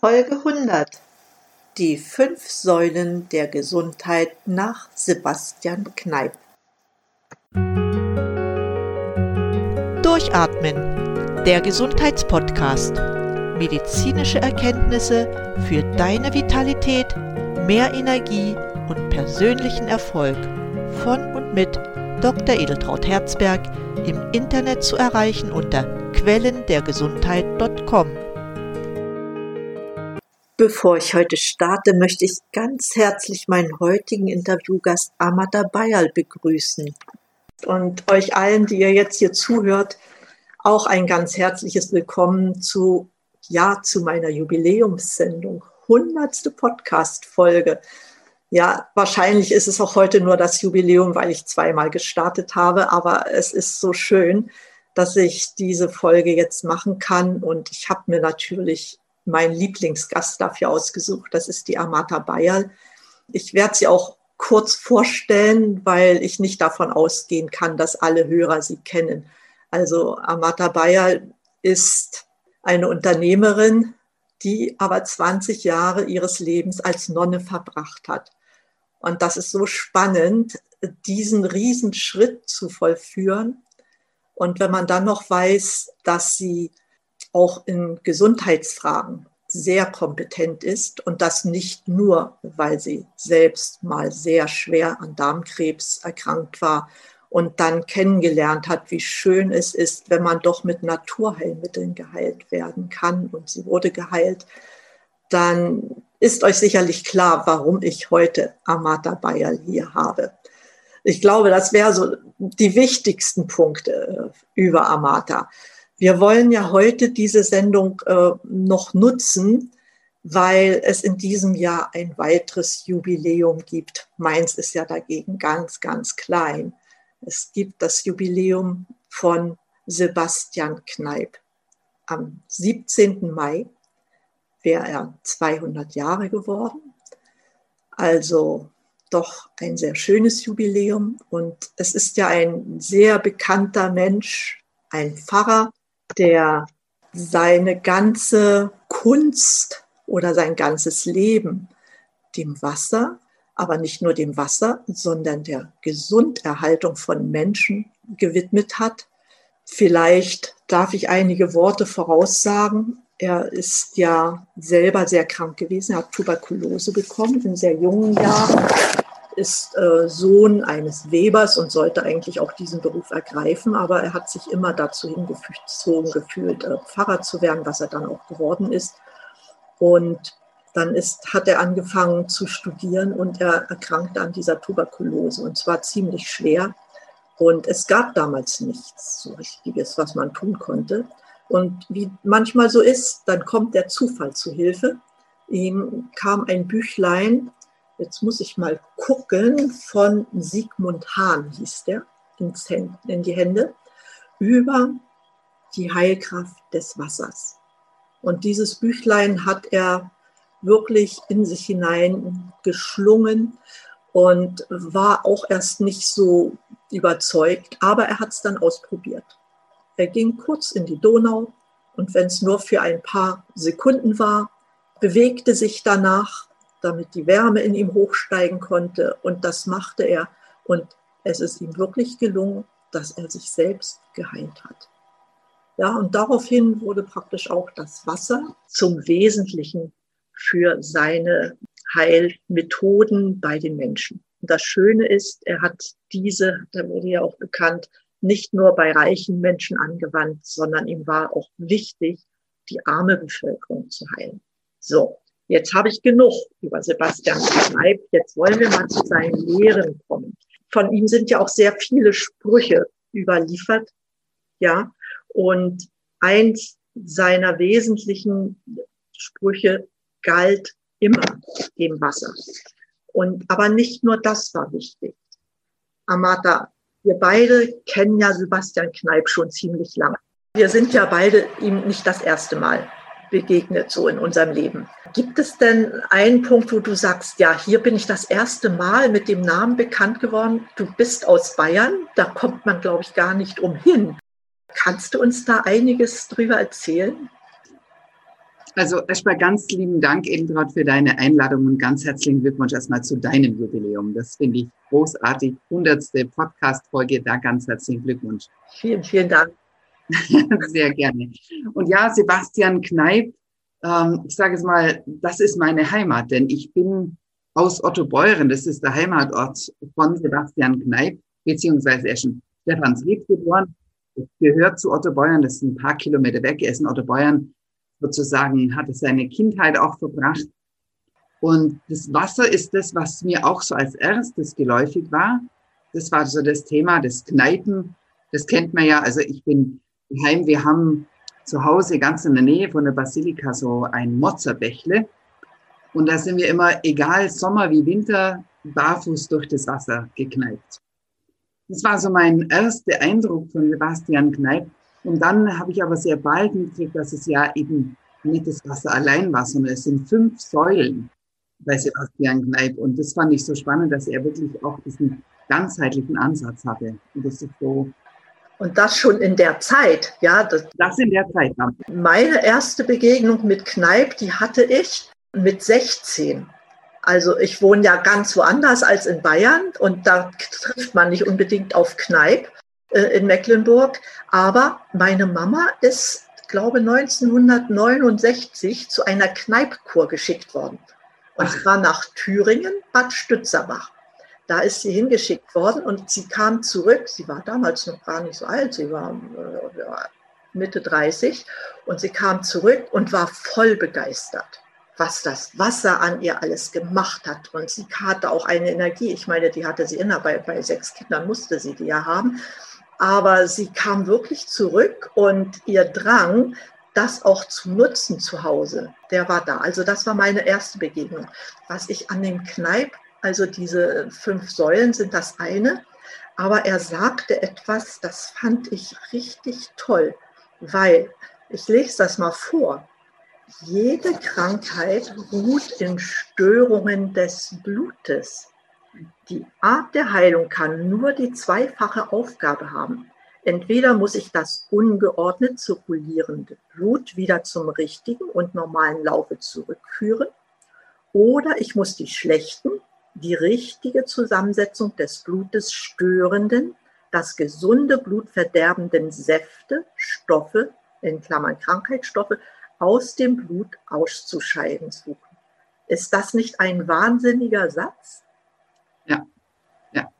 Folge 100. Die fünf Säulen der Gesundheit nach Sebastian Kneip. Durchatmen. Der Gesundheitspodcast. Medizinische Erkenntnisse für deine Vitalität, mehr Energie und persönlichen Erfolg. Von und mit Dr. Edeltraut Herzberg im Internet zu erreichen unter quellendergesundheit.com. Bevor ich heute starte, möchte ich ganz herzlich meinen heutigen Interviewgast Amata Bayal begrüßen. Und euch allen, die ihr jetzt hier zuhört, auch ein ganz herzliches Willkommen zu, ja, zu meiner Jubiläumssendung. Hundertste Podcast-Folge. Ja, wahrscheinlich ist es auch heute nur das Jubiläum, weil ich zweimal gestartet habe, aber es ist so schön, dass ich diese Folge jetzt machen kann. Und ich habe mir natürlich meinen Lieblingsgast dafür ausgesucht. Das ist die Amata Bayal. Ich werde sie auch kurz vorstellen, weil ich nicht davon ausgehen kann, dass alle Hörer sie kennen. Also Amata Bayal ist eine Unternehmerin, die aber 20 Jahre ihres Lebens als Nonne verbracht hat. Und das ist so spannend, diesen Riesenschritt zu vollführen. Und wenn man dann noch weiß, dass sie auch in Gesundheitsfragen sehr kompetent ist und das nicht nur, weil sie selbst mal sehr schwer an Darmkrebs erkrankt war und dann kennengelernt hat, wie schön es ist, wenn man doch mit Naturheilmitteln geheilt werden kann und sie wurde geheilt, dann ist euch sicherlich klar, warum ich heute Amata Bayal hier habe. Ich glaube, das wäre so die wichtigsten Punkte äh, über Amata. Wir wollen ja heute diese Sendung äh, noch nutzen, weil es in diesem Jahr ein weiteres Jubiläum gibt. Meins ist ja dagegen ganz, ganz klein. Es gibt das Jubiläum von Sebastian Kneip. Am 17. Mai wäre er 200 Jahre geworden. Also doch ein sehr schönes Jubiläum. Und es ist ja ein sehr bekannter Mensch, ein Pfarrer, der seine ganze Kunst oder sein ganzes Leben dem Wasser, aber nicht nur dem Wasser, sondern der Gesunderhaltung von Menschen gewidmet hat. Vielleicht darf ich einige Worte voraussagen. Er ist ja selber sehr krank gewesen. Er hat Tuberkulose bekommen in sehr jungen Jahren ist äh, Sohn eines Webers und sollte eigentlich auch diesen Beruf ergreifen, aber er hat sich immer dazu hingezogen gefühlt, äh, Pfarrer zu werden, was er dann auch geworden ist. Und dann ist, hat er angefangen zu studieren und er erkrankte an dieser Tuberkulose und zwar ziemlich schwer. Und es gab damals nichts so Richtiges, was man tun konnte. Und wie manchmal so ist, dann kommt der Zufall zu Hilfe. Ihm kam ein Büchlein jetzt muss ich mal gucken, von Sigmund Hahn hieß der, in die Hände, über die Heilkraft des Wassers. Und dieses Büchlein hat er wirklich in sich hinein geschlungen und war auch erst nicht so überzeugt, aber er hat es dann ausprobiert. Er ging kurz in die Donau und wenn es nur für ein paar Sekunden war, bewegte sich danach damit die Wärme in ihm hochsteigen konnte. Und das machte er. Und es ist ihm wirklich gelungen, dass er sich selbst geheilt hat. Ja, und daraufhin wurde praktisch auch das Wasser zum Wesentlichen für seine Heilmethoden bei den Menschen. Und das Schöne ist, er hat diese, da wurde ja auch bekannt, nicht nur bei reichen Menschen angewandt, sondern ihm war auch wichtig, die arme Bevölkerung zu heilen. So, Jetzt habe ich genug über Sebastian Kneip. Jetzt wollen wir mal zu seinen Lehren kommen. Von ihm sind ja auch sehr viele Sprüche überliefert. Ja, und eins seiner wesentlichen Sprüche galt immer dem Wasser. Und, aber nicht nur das war wichtig. Amata, wir beide kennen ja Sebastian Kneip schon ziemlich lange. Wir sind ja beide ihm nicht das erste Mal begegnet so in unserem Leben. Gibt es denn einen Punkt, wo du sagst, ja, hier bin ich das erste Mal mit dem Namen bekannt geworden. Du bist aus Bayern, da kommt man, glaube ich, gar nicht umhin. Kannst du uns da einiges drüber erzählen? Also erstmal ganz lieben Dank, Edeltraud, für deine Einladung und ganz herzlichen Glückwunsch erstmal zu deinem Jubiläum. Das finde ich großartig. Hundertste Podcast-Folge, da ganz herzlichen Glückwunsch. Vielen, vielen Dank. Sehr gerne. Und ja, Sebastian Kneip, ähm, ich sage es mal, das ist meine Heimat, denn ich bin aus Ottobeuren, das ist der Heimatort von Sebastian Kneip, beziehungsweise er ist in Stephansried geboren, gehört zu Ottobeuren, das ist ein paar Kilometer weg, er ist in Ottobeuren sozusagen hatte seine Kindheit auch verbracht. Und das Wasser ist das, was mir auch so als erstes geläufig war. Das war so das Thema des Kneipen. Das kennt man ja. Also ich bin heim, wir haben zu Hause ganz in der Nähe von der Basilika so ein Mozzerbächle. Und da sind wir immer, egal Sommer wie Winter, barfuß durch das Wasser gekneipt. Das war so mein erster Eindruck von Sebastian Kneip. Und dann habe ich aber sehr bald mitgekriegt, dass es ja eben nicht das Wasser allein war, sondern es sind fünf Säulen bei Sebastian Kneip. Und das fand ich so spannend, dass er wirklich auch diesen ganzheitlichen Ansatz hatte. Und das ist so. Und das schon in der Zeit, ja. Das, das in der Zeit. Ja. Meine erste Begegnung mit Kneip, die hatte ich mit 16. Also ich wohne ja ganz woanders als in Bayern und da trifft man nicht unbedingt auf Kneip. Äh, in Mecklenburg. Aber meine Mama ist, glaube 1969 zu einer Kneipkur geschickt worden. Und zwar nach Thüringen, Bad Stützerbach. Da ist sie hingeschickt worden und sie kam zurück. Sie war damals noch gar nicht so alt, sie war äh, Mitte 30 und sie kam zurück und war voll begeistert was das Wasser an ihr alles gemacht hat. Und sie hatte auch eine Energie. Ich meine, die hatte sie immer, bei, bei sechs Kindern musste sie die ja haben. Aber sie kam wirklich zurück und ihr Drang, das auch zu nutzen zu Hause, der war da. Also das war meine erste Begegnung. Was ich an dem Kneip, also diese fünf Säulen sind das eine, aber er sagte etwas, das fand ich richtig toll, weil, ich lese das mal vor, jede Krankheit ruht in Störungen des Blutes. Die Art der Heilung kann nur die zweifache Aufgabe haben. Entweder muss ich das ungeordnet zirkulierende Blut wieder zum richtigen und normalen Laufe zurückführen, oder ich muss die schlechten, die richtige Zusammensetzung des Blutes störenden, das gesunde Blut verderbenden Säfte, Stoffe, in Klammern Krankheitsstoffe, aus dem Blut auszuscheiden suchen. Ist das nicht ein wahnsinniger Satz? Ja. Ja.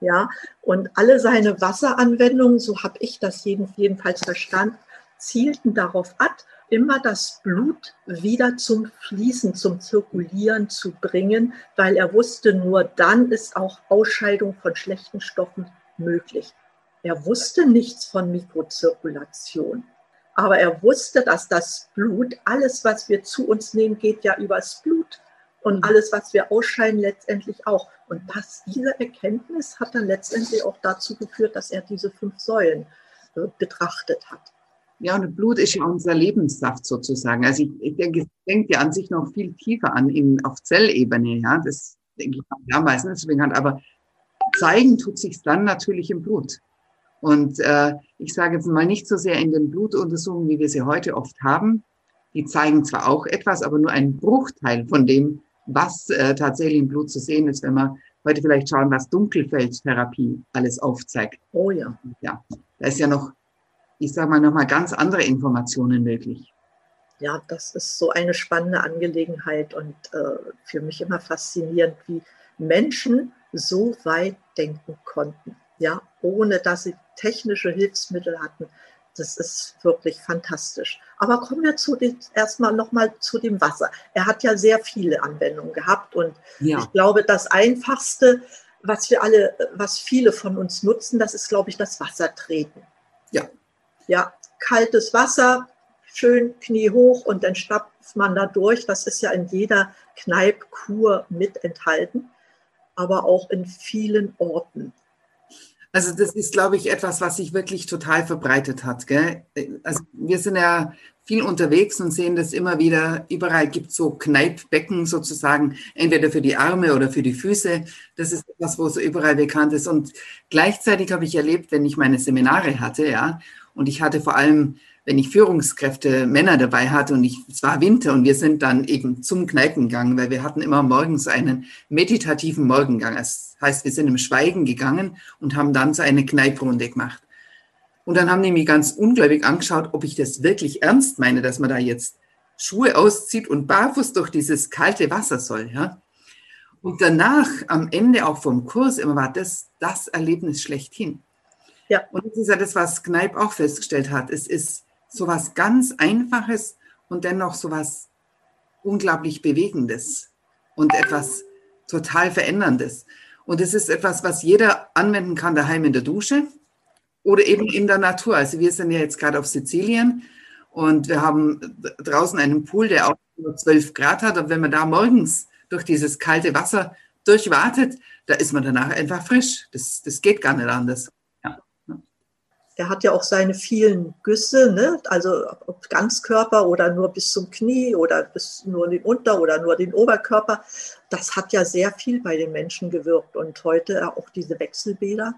Ja, und alle seine Wasseranwendungen, so habe ich das jedenfalls verstanden, zielten darauf ab, immer das Blut wieder zum Fließen, zum Zirkulieren zu bringen, weil er wusste, nur dann ist auch Ausscheidung von schlechten Stoffen möglich. Er wusste nichts von Mikrozirkulation, aber er wusste, dass das Blut, alles, was wir zu uns nehmen, geht ja übers Blut und mhm. alles, was wir ausscheiden, letztendlich auch. Und das, diese Erkenntnis hat dann letztendlich auch dazu geführt, dass er diese fünf Säulen äh, betrachtet hat. Ja, und Blut ist ja unser Lebenssaft sozusagen. Also ich, ich denke, es denkt ja an sich noch viel tiefer an, in, auf Zellebene. Ja, das denke ich ja meistens deswegen hat. Aber zeigen tut sich dann natürlich im Blut. Und äh, ich sage jetzt mal nicht so sehr in den Blutuntersuchungen, wie wir sie heute oft haben. Die zeigen zwar auch etwas, aber nur einen Bruchteil von dem, was äh, tatsächlich im Blut zu sehen ist, wenn wir heute vielleicht schauen, was Dunkelfeldtherapie alles aufzeigt. Oh ja. Ja, da ist ja noch, ich sage mal, nochmal ganz andere Informationen möglich. Ja, das ist so eine spannende Angelegenheit und äh, für mich immer faszinierend, wie Menschen so weit denken konnten, ja, ohne dass sie technische Hilfsmittel hatten, das ist wirklich fantastisch. Aber kommen wir zu dem, erstmal nochmal zu dem Wasser. Er hat ja sehr viele Anwendungen gehabt und ja. ich glaube, das Einfachste, was wir alle, was viele von uns nutzen, das ist, glaube ich, das Wassertreten. Ja. Ja, kaltes Wasser, schön Knie hoch und dann stapft man da durch. Das ist ja in jeder Kneipkur mit enthalten, aber auch in vielen Orten. Also das ist, glaube ich, etwas, was sich wirklich total verbreitet hat. Gell? Also wir sind ja viel unterwegs und sehen das immer wieder. Überall gibt es so Kneippbecken sozusagen, entweder für die Arme oder für die Füße. Das ist etwas, wo so überall bekannt ist. Und gleichzeitig habe ich erlebt, wenn ich meine Seminare hatte, ja, und ich hatte vor allem wenn ich Führungskräfte, Männer dabei hatte und ich, es war Winter und wir sind dann eben zum Kneipen gegangen, weil wir hatten immer morgens einen meditativen Morgengang. Das heißt, wir sind im Schweigen gegangen und haben dann so eine Kneiprunde gemacht. Und dann haben die mich ganz ungläubig angeschaut, ob ich das wirklich ernst meine, dass man da jetzt Schuhe auszieht und barfuß durch dieses kalte Wasser soll. Ja? Und danach, am Ende auch vom Kurs, immer war das das Erlebnis schlechthin. Ja. Und das ist ja das, was Kneip auch festgestellt hat. Es ist so was ganz Einfaches und dennoch so was unglaublich Bewegendes und etwas total Veränderndes. Und es ist etwas, was jeder anwenden kann daheim in der Dusche oder eben in der Natur. Also wir sind ja jetzt gerade auf Sizilien und wir haben draußen einen Pool, der auch nur 12 Grad hat. Und wenn man da morgens durch dieses kalte Wasser durchwartet, da ist man danach einfach frisch. Das, das geht gar nicht anders. Ja. Er hat ja auch seine vielen Güsse, ne? also ob Ganzkörper oder nur bis zum Knie oder bis nur den Unter- oder nur den Oberkörper. Das hat ja sehr viel bei den Menschen gewirkt. Und heute auch diese Wechselbäder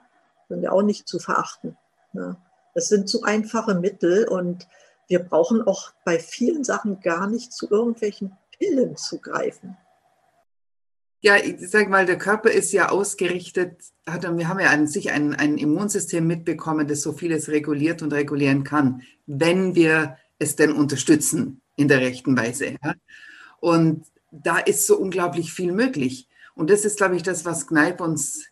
sind ja auch nicht zu verachten. Ne? Das sind so einfache Mittel und wir brauchen auch bei vielen Sachen gar nicht zu irgendwelchen Pillen zu greifen. Ja, ich sage mal, der Körper ist ja ausgerichtet, hat, wir haben ja an sich ein, ein Immunsystem mitbekommen, das so vieles reguliert und regulieren kann, wenn wir es denn unterstützen in der rechten Weise. Ja? Und da ist so unglaublich viel möglich. Und das ist, glaube ich, das, was Kneipp uns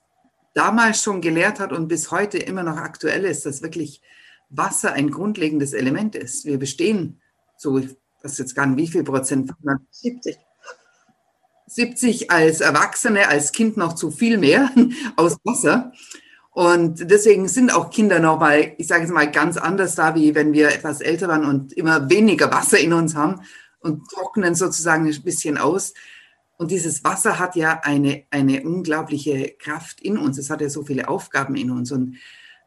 damals schon gelehrt hat und bis heute immer noch aktuell ist, dass wirklich Wasser ein grundlegendes Element ist. Wir bestehen so, ich weiß jetzt gar nicht, wie viel Prozent? 70. 70 als Erwachsene, als Kind noch zu viel mehr aus Wasser. Und deswegen sind auch Kinder noch mal, ich sage jetzt mal, ganz anders da, wie wenn wir etwas älter waren und immer weniger Wasser in uns haben und trocknen sozusagen ein bisschen aus. Und dieses Wasser hat ja eine, eine unglaubliche Kraft in uns. Es hat ja so viele Aufgaben in uns. Und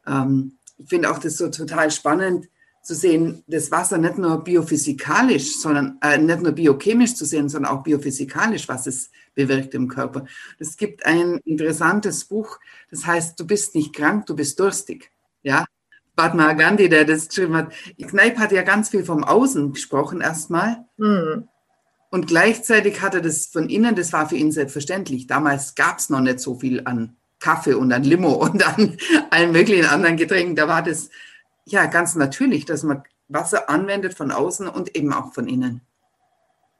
ähm, ich finde auch das so total spannend zu sehen, das Wasser nicht nur biophysikalisch, sondern äh, nicht nur biochemisch zu sehen, sondern auch biophysikalisch, was es bewirkt im Körper. Es gibt ein interessantes Buch, das heißt, du bist nicht krank, du bist durstig. Ja, Padma Gandhi, der das geschrieben hat. Kneip hat ja ganz viel vom Außen gesprochen erstmal. Mhm. Und gleichzeitig hat er das von innen, das war für ihn selbstverständlich. Damals gab es noch nicht so viel an Kaffee und an Limo und an allen möglichen anderen Getränken. Da war das ja ganz natürlich, dass man Wasser anwendet von außen und eben auch von innen.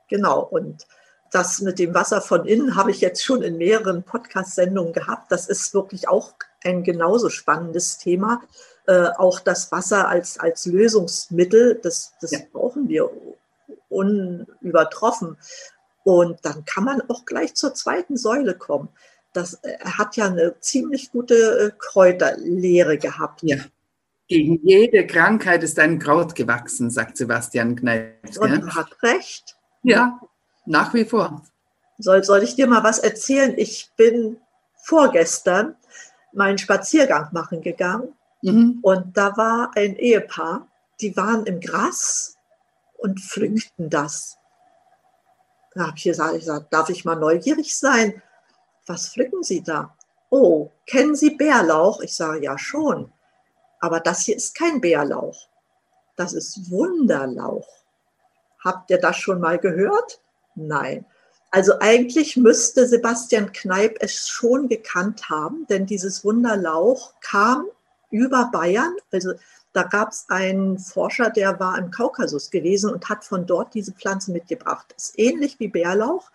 Genau. Und das mit dem Wasser von innen habe ich jetzt schon in mehreren Podcast-Sendungen gehabt. Das ist wirklich auch ein genauso spannendes Thema. Äh, auch das Wasser als, als Lösungsmittel, das, das ja. brauchen wir unübertroffen. Und dann kann man auch gleich zur zweiten Säule kommen das, er hat ja eine ziemlich gute äh, Kräuterlehre gehabt. Ja. Gegen jede Krankheit ist ein Kraut gewachsen, sagt Sebastian Kneips. Und er hat recht. Ja, nach wie vor. Soll, soll ich dir mal was erzählen? Ich bin vorgestern meinen Spaziergang machen gegangen mhm. und da war ein Ehepaar, die waren im Gras und pflückten das. Da habe ich gesagt, darf ich mal neugierig sein? was pflücken Sie da? Oh, kennen Sie Bärlauch? Ich sage, ja schon. Aber das hier ist kein Bärlauch. Das ist Wunderlauch. Habt ihr das schon mal gehört? Nein. Also eigentlich müsste Sebastian Kneip es schon gekannt haben, denn dieses Wunderlauch kam über Bayern. Also da gab es einen Forscher, der war im Kaukasus gewesen und hat von dort diese Pflanze mitgebracht. Ist ähnlich wie Bärlauch,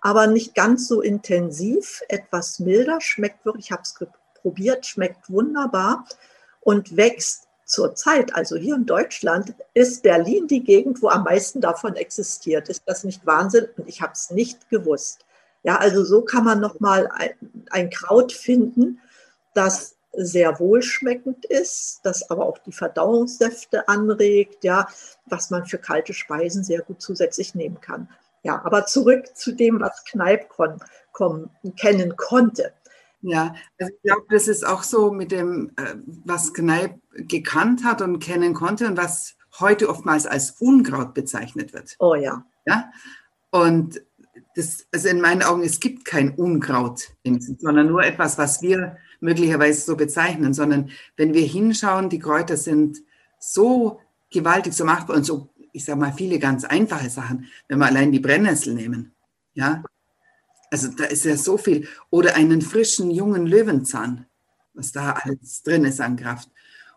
aber nicht ganz so intensiv, etwas milder, schmeckt wirklich, ich habe es probiert, schmeckt wunderbar und wächst zurzeit, also hier in Deutschland, ist Berlin die Gegend, wo am meisten davon existiert. Ist das nicht Wahnsinn? Und ich habe es nicht gewusst. Ja, also so kann man nochmal ein, Kraut finden, das sehr wohlschmeckend ist, das aber auch die Verdauungssäfte anregt, ja, was man für kalte Speisen sehr gut zusätzlich nehmen kann. Ja, aber zurück zu dem, was Kneip kon, kon, kennen konnte. Ja, also ich glaube, das ist auch so mit dem, äh, was Kneip gekannt hat und kennen konnte und was heute oftmals als Unkraut bezeichnet wird. Oh ja. Ja. Und das, also in meinen Augen, es gibt kein Unkraut, sondern nur etwas, was wir möglicherweise so bezeichnen, sondern wenn wir hinschauen, die Kräuter sind so gewaltig so machbar und so, ich sage mal, viele ganz einfache Sachen, wenn wir allein die Brennnessel nehmen. Ja, also da ist ja so viel. Oder einen frischen, jungen Löwenzahn, was da alles drin ist an Kraft.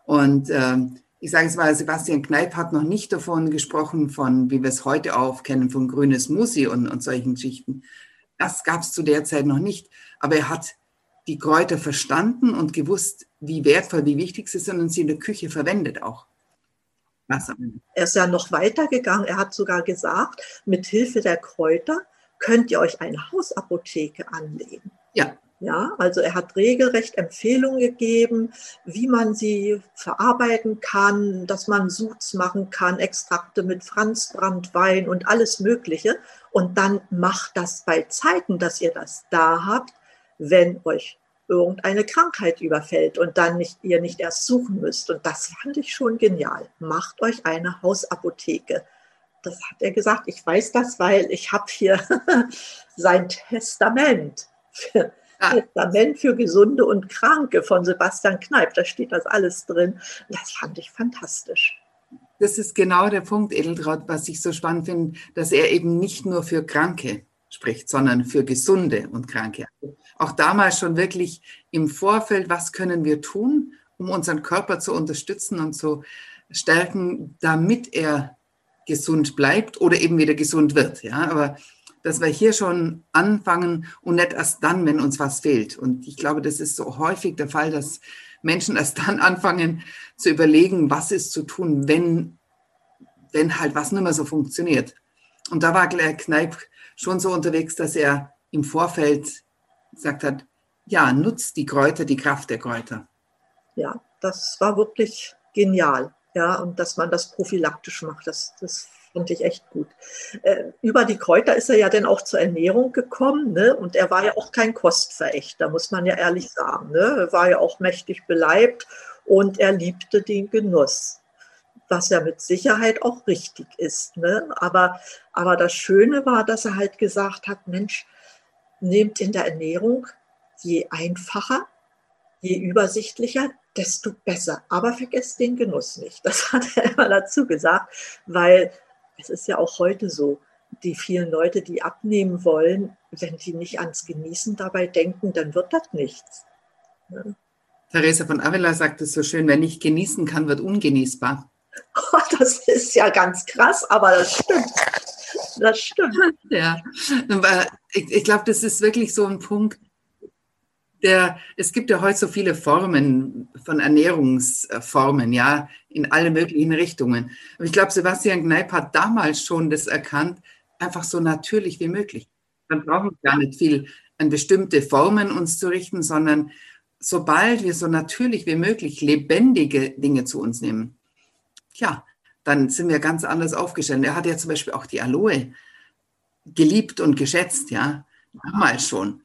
Und ähm, ich sage es mal, Sebastian Kneip hat noch nicht davon gesprochen, von wie wir es heute auch kennen, von grünes Musi und, und solchen Geschichten. Das gab es zu der Zeit noch nicht. Aber er hat die Kräuter verstanden und gewusst, wie wertvoll, wie wichtig sie sind und sie in der Küche verwendet auch. Er ist ja noch weiter gegangen. Er hat sogar gesagt, mit Hilfe der Kräuter könnt ihr euch eine Hausapotheke anlegen. Ja. Ja, also er hat regelrecht Empfehlungen gegeben, wie man sie verarbeiten kann, dass man Suds machen kann, Extrakte mit Franzbrandwein und alles Mögliche. Und dann macht das bei Zeiten, dass ihr das da habt, wenn euch irgendeine Krankheit überfällt und dann nicht, ihr nicht erst suchen müsst. Und das fand ich schon genial. Macht euch eine Hausapotheke das hat er gesagt, ich weiß das, weil ich habe hier sein Testament. Für, ah. Testament für Gesunde und Kranke von Sebastian Kneip. Da steht das alles drin. Das fand ich fantastisch. Das ist genau der Punkt, Edeltraut, was ich so spannend finde, dass er eben nicht nur für Kranke spricht, sondern für Gesunde und Kranke. Auch damals schon wirklich im Vorfeld, was können wir tun, um unseren Körper zu unterstützen und zu stärken, damit er gesund bleibt oder eben wieder gesund wird. Ja, aber dass wir hier schon anfangen und nicht erst dann, wenn uns was fehlt. Und ich glaube, das ist so häufig der Fall, dass Menschen erst dann anfangen zu überlegen, was ist zu tun, wenn, wenn halt was nicht mehr so funktioniert. Und da war Claire Kneip schon so unterwegs, dass er im Vorfeld gesagt hat, ja, nutzt die Kräuter, die Kraft der Kräuter. Ja, das war wirklich genial. Ja, und dass man das prophylaktisch macht, das, das fand ich echt gut. Äh, über die Kräuter ist er ja dann auch zur Ernährung gekommen, ne? Und er war ja auch kein Kostverächter, muss man ja ehrlich sagen. Ne? Er war ja auch mächtig beleibt und er liebte den Genuss, was ja mit Sicherheit auch richtig ist. Ne? Aber, aber das Schöne war, dass er halt gesagt hat, Mensch, nehmt in der Ernährung je einfacher, je übersichtlicher, desto besser. Aber vergesst den Genuss nicht. Das hat er immer dazu gesagt, weil es ist ja auch heute so, die vielen Leute, die abnehmen wollen, wenn die nicht ans Genießen dabei denken, dann wird das nichts. Ja. Theresa von Avila sagt es so schön, wer nicht genießen kann, wird ungenießbar. Oh, das ist ja ganz krass, aber das stimmt. Das stimmt. Ja, ich, ich glaube, das ist wirklich so ein Punkt, der, es gibt ja heute so viele Formen von Ernährungsformen, ja, in alle möglichen Richtungen. Aber ich glaube, Sebastian Kneip hat damals schon das erkannt, einfach so natürlich wie möglich. Dann brauchen wir gar nicht viel an bestimmte Formen uns zu richten, sondern sobald wir so natürlich wie möglich lebendige Dinge zu uns nehmen, ja, dann sind wir ganz anders aufgestellt. Er hat ja zum Beispiel auch die Aloe geliebt und geschätzt, ja, damals schon.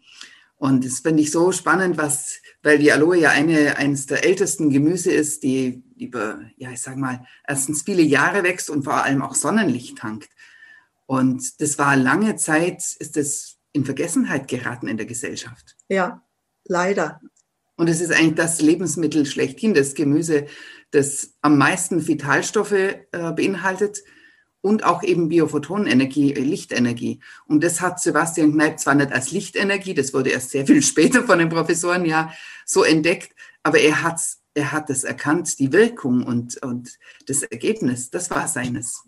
Und das finde ich so spannend, was, weil die Aloe ja eine, eines der ältesten Gemüse ist, die über, ja, ich sag mal, erstens viele Jahre wächst und vor allem auch Sonnenlicht tankt. Und das war lange Zeit, ist das in Vergessenheit geraten in der Gesellschaft. Ja, leider. Und es ist eigentlich das Lebensmittel schlechthin, das Gemüse, das am meisten Vitalstoffe äh, beinhaltet und auch eben Biophotonenergie, äh, Lichtenergie. Und das hat Sebastian Kneip zwar nicht als Lichtenergie, das wurde erst sehr viel später von den Professoren ja so entdeckt, aber er hat er hat es erkannt, die Wirkung und, und das Ergebnis, das war seines.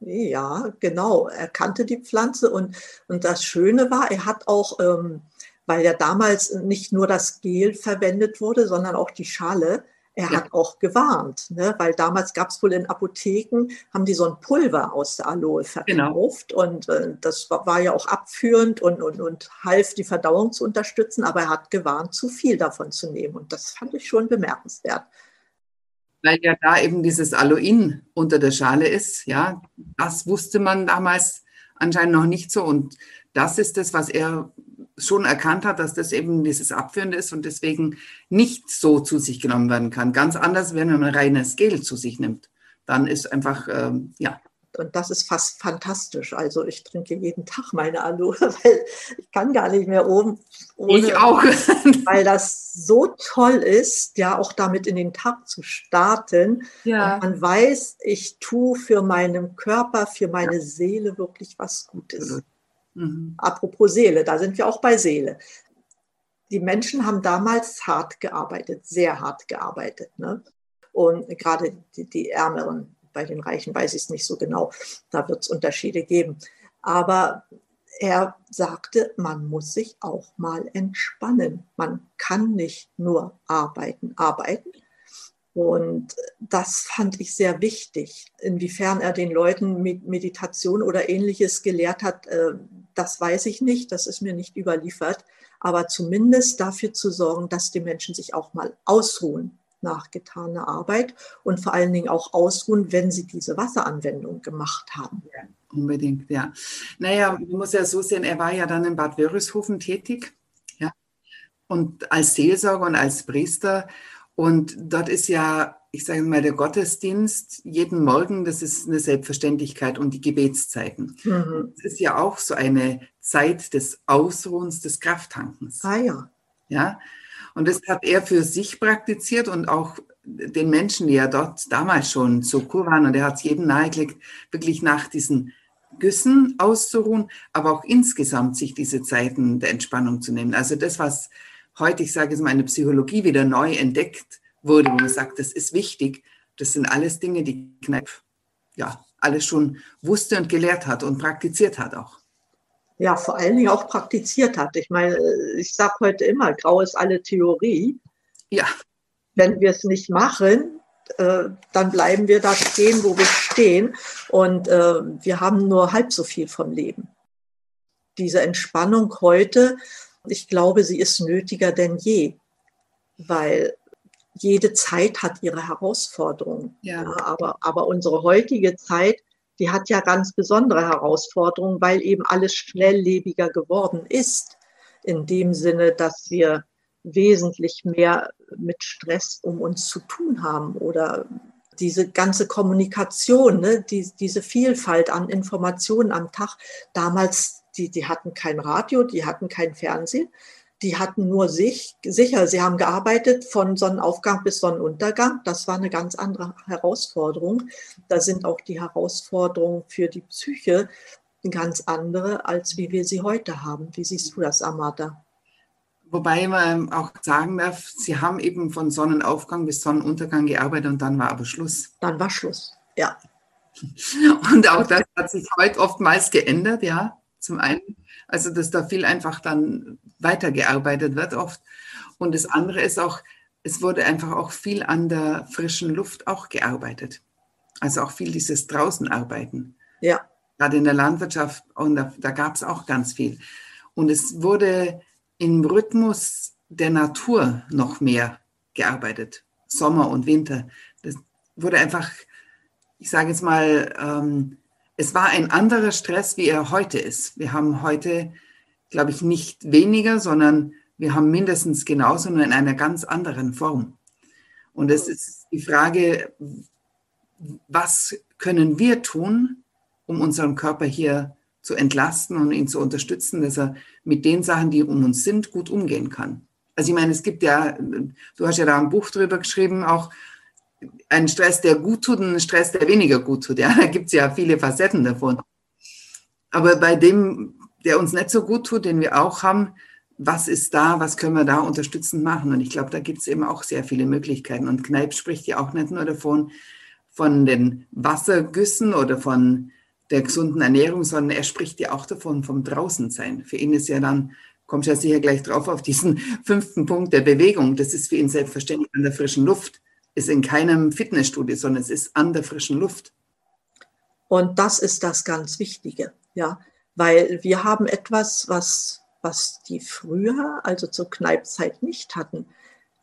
Ja, genau. Er kannte die Pflanze und, und das Schöne war, er hat auch, ähm, weil ja damals nicht nur das Gel verwendet wurde, sondern auch die Schale, er ja. hat auch gewarnt, ne? weil damals gab es wohl in Apotheken, haben die so ein Pulver aus der Aloe verkauft genau. und äh, das war, war, ja auch abführend und, und, und half die Verdauung zu unterstützen, aber er hat gewarnt, zu viel davon zu nehmen und das fand ich schon bemerkenswert. Weil ja da eben dieses Aloin unter der Schale ist, ja, das wusste man damals anscheinend noch nicht so und das ist das, was er schon erkannt hat, dass das eben dieses Abführende ist und deswegen nicht so zu sich genommen werden kann. Ganz anders, wenn man reines Gel zu sich nimmt. Dann ist einfach, ähm, ja. und das ist fast fantastisch. Also ich trinke jeden Tag meine Aloe, weil ich kann gar nicht mehr oben. Ohne, ich auch. weil das so toll ist, ja, auch damit in den Tag zu starten. Ja. Und man weiß, ich tue für meinen Körper, für meine ja. Seele wirklich was Gutes. Mhm. Apropos Seele, da sind wir auch bei Seele. Die Menschen haben damals hart gearbeitet, sehr hart gearbeitet. Ne? Und gerade die, die Ärmeren bei den Reichen weiß ich es nicht so genau. Da wird es Unterschiede geben. Aber er sagte, man muss sich auch mal entspannen. Man kann nicht nur arbeiten, arbeiten. Und das fand ich sehr wichtig. Inwiefern er den Leuten Meditation oder ähnliches gelehrt hat, äh, das weiß ich nicht, das ist mir nicht überliefert. Aber zumindest dafür zu sorgen, dass die Menschen sich auch mal ausruhen nach getaner Arbeit und vor allen Dingen auch ausruhen, wenn sie diese Wasseranwendung gemacht haben. Ja, unbedingt, ja. Naja, man muss ja so sehen, er war ja dann in Bad Wörishofen tätig, ja, und als Seelsorger und als Priester. Und dort ist ja, ich sage mal, der Gottesdienst jeden Morgen, das ist eine Selbstverständlichkeit und die Gebetszeiten. Mhm. Das ist ja auch so eine Zeit des Ausruhens, des Krafttankens. Ah ja. Ja, und das hat er für sich praktiziert und auch den Menschen, die ja dort damals schon so cool waren. Und er hat es jedem nahegelegt, wirklich nach diesen Güssen auszuruhen, aber auch insgesamt sich diese Zeiten der Entspannung zu nehmen. Also das, was heute, ich sage es mal, in der Psychologie wieder neu entdeckt wurde, wo man sagt, das ist wichtig, das sind alles Dinge, die Kneip ja alles schon wusste und gelehrt hat und praktiziert hat auch ja, vor allen Dingen auch praktiziert hat. Ich meine, ich sage heute immer, grau ist alle Theorie. Ja. Wenn wir es nicht machen, äh, dann bleiben wir da stehen, wo wir stehen. Und äh, wir haben nur halb so viel vom Leben. Diese Entspannung heute, ich glaube, sie ist nötiger denn je, weil jede Zeit hat ihre Herausforderungen. Ja. ja aber, aber unsere heutige Zeit die hat ja ganz besondere Herausforderungen, weil eben alles schnelllebiger geworden ist. In dem Sinne, dass wir wesentlich mehr mit Stress um uns zu tun haben oder diese ganze Kommunikation, ne, die, diese Vielfalt an Informationen am Tag. Damals, die, die hatten kein Radio, die hatten kein Fernsehen die hatten nur sich, sicher, sie haben gearbeitet von Sonnenaufgang bis Sonnenuntergang. Das war eine ganz andere Herausforderung. Da sind auch die Herausforderungen für die Psyche ganz andere, als wie wir sie heute haben. Wie siehst du das, Amata? Wobei man auch sagen darf, sie haben eben von Sonnenaufgang bis Sonnenuntergang gearbeitet und dann war aber Schluss. Dann war Schluss, ja. Und auch das hat sich heute oftmals geändert, ja. Zum einen, also dass da viel einfach dann weitergearbeitet wird oft. Und das andere ist auch, es wurde einfach auch viel an der frischen Luft auch gearbeitet. Also auch viel dieses Draußenarbeiten. Ja. Gerade in der Landwirtschaft und da, da gab es auch ganz viel. Und es wurde im Rhythmus der Natur noch mehr gearbeitet. Sommer und Winter. Das wurde einfach, ich sage jetzt mal, ähm, es war ein anderer Stress, wie er heute ist. Wir haben heute glaube ich, nicht weniger, sondern wir haben mindestens genauso, nur in einer ganz anderen Form. Und es ist die Frage, was können wir tun, um unseren Körper hier zu entlasten und ihn zu unterstützen, dass er mit den Sachen, die um uns sind, gut umgehen kann. Also ich meine, es gibt ja, du hast ja da ein Buch drüber geschrieben, auch einen Stress, der gut tut und einen Stress, der weniger gut tut. Ja, da gibt es ja viele Facetten davon. Aber bei dem, der uns nicht so gut tut, den wir auch haben, was ist da, was können wir da unterstützend machen? Und ich glaube, da gibt es eben auch sehr viele Möglichkeiten. Und Kneip spricht ja auch nicht nur davon, von den Wassergüssen oder von der gesunden Ernährung, sondern er spricht ja auch davon vom Draußensein. Für ihn ist ja dann, kommt ja sicher gleich drauf, auf diesen fünften Punkt der Bewegung. Das ist für ihn selbstverständlich an der frischen Luft. Ist in keinem Fitnessstudio, sondern es ist an der frischen Luft. Und das ist das ganz Wichtige. Ja, weil wir haben etwas, was, was die früher, also zur Kneipzeit, nicht hatten.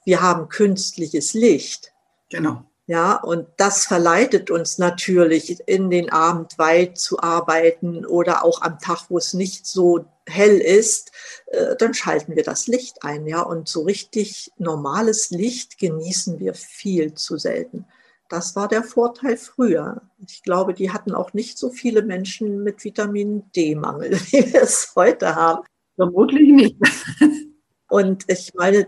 Wir haben künstliches Licht. Genau. Ja, und das verleitet uns natürlich, in den Abend weit zu arbeiten oder auch am Tag, wo es nicht so hell ist, äh, dann schalten wir das Licht ein. Ja, und so richtig normales Licht genießen wir viel zu selten. Das war der Vorteil früher. Ich glaube, die hatten auch nicht so viele Menschen mit Vitamin D-Mangel, wie wir es heute haben. Vermutlich nicht. Und ich meine,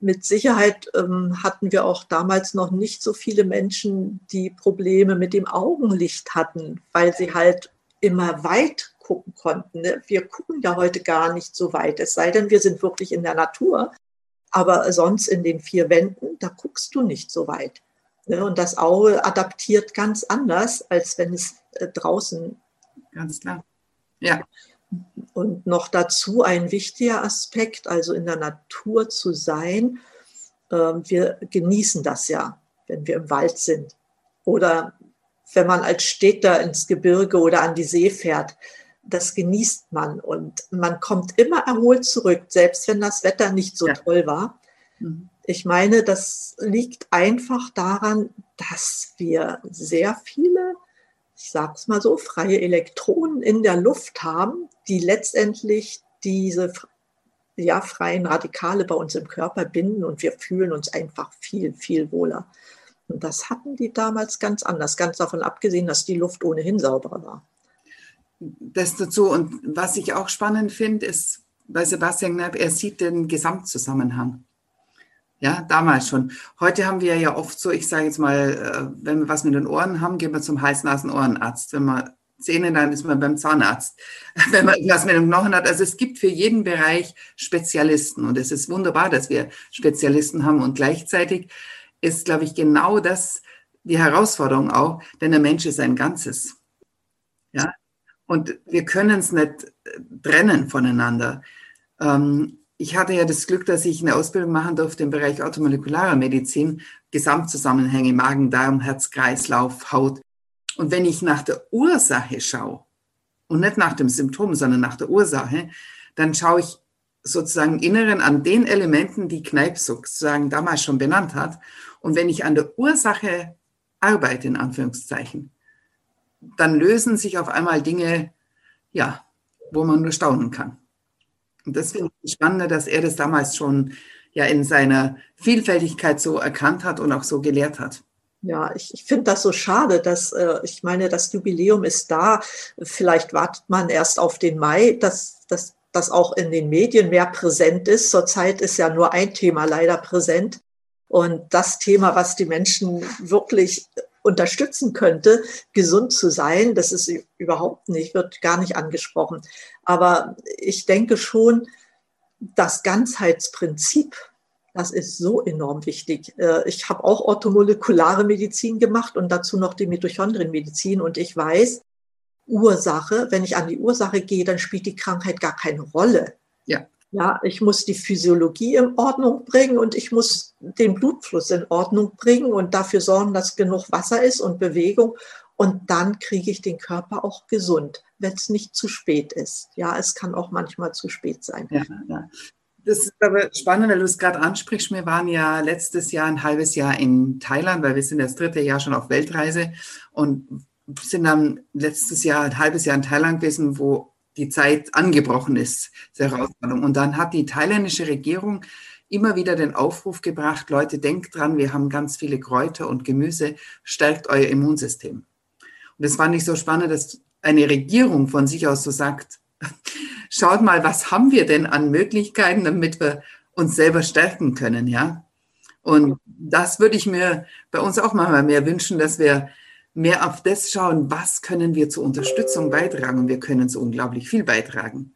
mit Sicherheit ähm, hatten wir auch damals noch nicht so viele Menschen, die Probleme mit dem Augenlicht hatten, weil sie halt immer weit gucken konnten. Ne? Wir gucken ja heute gar nicht so weit, es sei denn, wir sind wirklich in der Natur. Aber sonst in den vier Wänden, da guckst du nicht so weit. Ne? Und das Auge adaptiert ganz anders, als wenn es äh, draußen. Ganz klar. Ja. Und noch dazu ein wichtiger Aspekt, also in der Natur zu sein. Ähm, wir genießen das ja, wenn wir im Wald sind. Oder wenn man als Städter ins Gebirge oder an die See fährt. Das genießt man und man kommt immer erholt zurück, selbst wenn das Wetter nicht so ja. toll war. Mhm. Ich meine, das liegt einfach daran, dass wir sehr viele, ich sage es mal so, freie Elektronen in der Luft haben, die letztendlich diese ja, freien Radikale bei uns im Körper binden und wir fühlen uns einfach viel, viel wohler. Und das hatten die damals ganz anders, ganz davon abgesehen, dass die Luft ohnehin sauberer war. Das dazu. Und was ich auch spannend finde, ist bei Sebastian Knapp, er sieht den Gesamtzusammenhang. Ja, damals schon. Heute haben wir ja oft so, ich sage jetzt mal, äh, wenn wir was mit den Ohren haben, gehen wir zum Hals-Nasen-Ohrenarzt. Wenn wir Zähne, dann ist man beim Zahnarzt. Wenn man was mit dem Knochen hat. Also es gibt für jeden Bereich Spezialisten. Und es ist wunderbar, dass wir Spezialisten haben. Und gleichzeitig ist, glaube ich, genau das die Herausforderung auch, denn der Mensch ist ein Ganzes. Ja, und wir können es nicht trennen voneinander. Ähm, ich hatte ja das Glück, dass ich eine Ausbildung machen durfte im Bereich automolekularer Medizin, Gesamtzusammenhänge, Magen, Darm, Herz, Kreislauf, Haut. Und wenn ich nach der Ursache schaue und nicht nach dem Symptom, sondern nach der Ursache, dann schaue ich sozusagen Inneren an den Elementen, die Kneipp sozusagen damals schon benannt hat. Und wenn ich an der Ursache arbeite, in Anführungszeichen, dann lösen sich auf einmal Dinge, ja, wo man nur staunen kann. Und das finde ich spannend, dass er das damals schon ja in seiner Vielfältigkeit so erkannt hat und auch so gelehrt hat. Ja, ich, ich finde das so schade, dass äh, ich meine, das Jubiläum ist da. Vielleicht wartet man erst auf den Mai, dass, dass das auch in den Medien mehr präsent ist. Zurzeit ist ja nur ein Thema leider präsent. Und das Thema, was die Menschen wirklich unterstützen könnte, gesund zu sein, das ist überhaupt nicht, wird gar nicht angesprochen. Aber ich denke schon, das Ganzheitsprinzip, das ist so enorm wichtig. Äh, ich habe auch orthomolekulare Medizin gemacht und dazu noch die Mitochondrienmedizin und ich weiß, Ursache, wenn ich an die Ursache gehe, dann spielt die Krankheit gar keine Rolle. Ja. Ja, ich muss die Physiologie in Ordnung bringen und ich muss den Blutfluss in Ordnung bringen und dafür sorgen, dass genug Wasser ist und Bewegung. Und dann kriege ich den Körper auch gesund, wenn es nicht zu spät ist. Ja, es kann auch manchmal zu spät sein. Ja, ja. Das ist aber spannend, weil du es gerade ansprichst. Wir waren ja letztes Jahr ein halbes Jahr in Thailand, weil wir sind das dritte Jahr schon auf Weltreise und sind dann letztes Jahr ein halbes Jahr in Thailand gewesen, wo die Zeit angebrochen ist, die Herausforderung. Und dann hat die thailändische Regierung immer wieder den Aufruf gebracht, Leute, denkt dran, wir haben ganz viele Kräuter und Gemüse, stärkt euer Immunsystem. Und das fand ich so spannend, dass eine Regierung von sich aus so sagt, schaut mal, was haben wir denn an Möglichkeiten, damit wir uns selber stärken können, ja? Und das würde ich mir bei uns auch manchmal mehr wünschen, dass wir mehr auf das schauen, was können wir zur Unterstützung beitragen. Und wir können so unglaublich viel beitragen.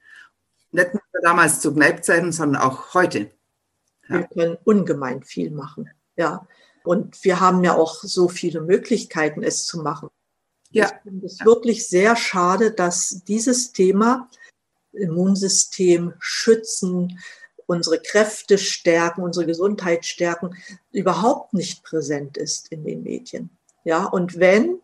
Nicht nur damals zu Kneipzeiten, sondern auch heute. Ja. Wir können ungemein viel machen. Ja. Und wir haben ja auch so viele Möglichkeiten, es zu machen. Ja. Ich finde es wirklich sehr schade, dass dieses Thema Immunsystem schützen, unsere Kräfte stärken, unsere Gesundheit stärken, überhaupt nicht präsent ist in den Medien. Ja, und wenn,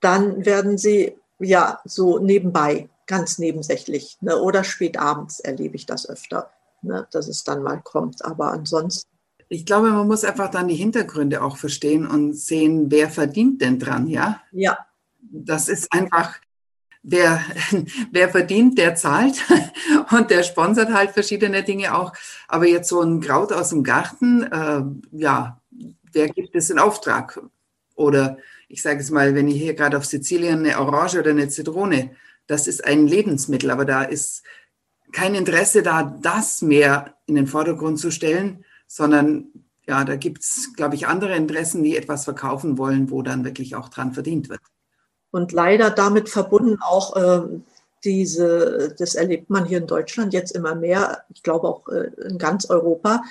dann werden sie ja so nebenbei, ganz nebensächlich. Ne? Oder spät abends erlebe ich das öfter, ne? dass es dann mal kommt. Aber ansonsten. Ich glaube, man muss einfach dann die Hintergründe auch verstehen und sehen, wer verdient denn dran, ja? Ja. Das ist einfach, wer, wer verdient, der zahlt und der sponsert halt verschiedene Dinge auch. Aber jetzt so ein Kraut aus dem Garten, äh, ja, wer gibt es in Auftrag? Oder ich sage es mal, wenn ich hier gerade auf Sizilien eine Orange oder eine Zitrone, das ist ein Lebensmittel, aber da ist kein Interesse da, das mehr in den Vordergrund zu stellen, sondern ja, da gibt es, glaube ich, andere Interessen, die etwas verkaufen wollen, wo dann wirklich auch dran verdient wird. Und leider damit verbunden auch äh, diese, das erlebt man hier in Deutschland jetzt immer mehr, ich glaube auch äh, in ganz Europa,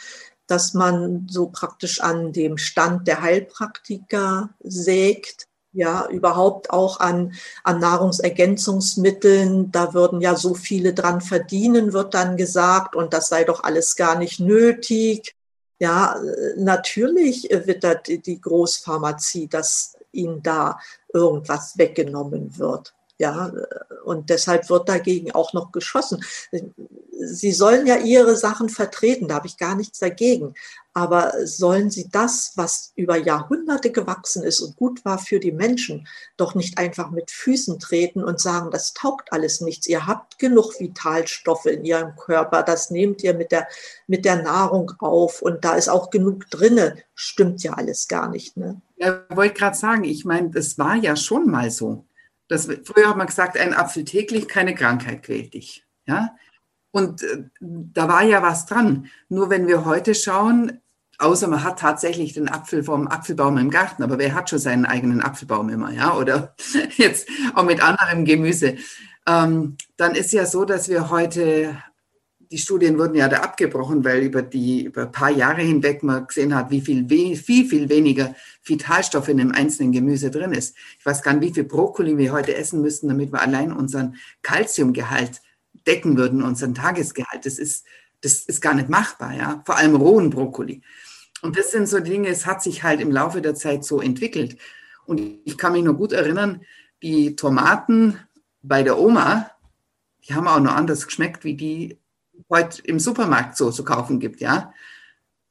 dass man so praktisch an dem Stand der Heilpraktiker sägt, ja, überhaupt auch an, an Nahrungsergänzungsmitteln. Da würden ja so viele dran verdienen, wird dann gesagt, und das sei doch alles gar nicht nötig. Ja, natürlich wird da die Großpharmazie, dass ihnen da irgendwas weggenommen wird. Ja, und deshalb wird dagegen auch noch geschossen. Sie sollen ja ihre Sachen vertreten, da habe ich gar nichts dagegen. Aber sollen sie das, was über Jahrhunderte gewachsen ist und gut war für die Menschen, doch nicht einfach mit Füßen treten und sagen, das taugt alles nichts. Ihr habt genug Vitalstoffe in ihrem Körper, das nehmt ihr mit der, mit der Nahrung auf und da ist auch genug drinne. Stimmt ja alles gar nicht. Ne? Ja, wollte gerade sagen, ich meine, das war ja schon mal so. Das, früher hat man gesagt, ein Apfel täglich, keine Krankheit quält dich. Ja? Und äh, da war ja was dran. Nur wenn wir heute schauen, außer man hat tatsächlich den Apfel vom Apfelbaum im Garten, aber wer hat schon seinen eigenen Apfelbaum immer, ja? Oder jetzt auch mit anderem Gemüse. Ähm, dann ist ja so, dass wir heute, die Studien wurden ja da abgebrochen, weil über die über ein paar Jahre hinweg man gesehen hat, wie viel, viel, viel weniger Vitalstoffe in einem einzelnen Gemüse drin ist. Ich weiß gar nicht, wie viel Brokkoli wir heute essen müssten, damit wir allein unseren Kalziumgehalt decken würden, unseren Tagesgehalt. Das ist, das ist gar nicht machbar, ja. Vor allem rohen Brokkoli. Und das sind so Dinge, es hat sich halt im Laufe der Zeit so entwickelt. Und ich kann mich noch gut erinnern, die Tomaten bei der Oma, die haben auch noch anders geschmeckt, wie die heute im Supermarkt so zu kaufen gibt, ja.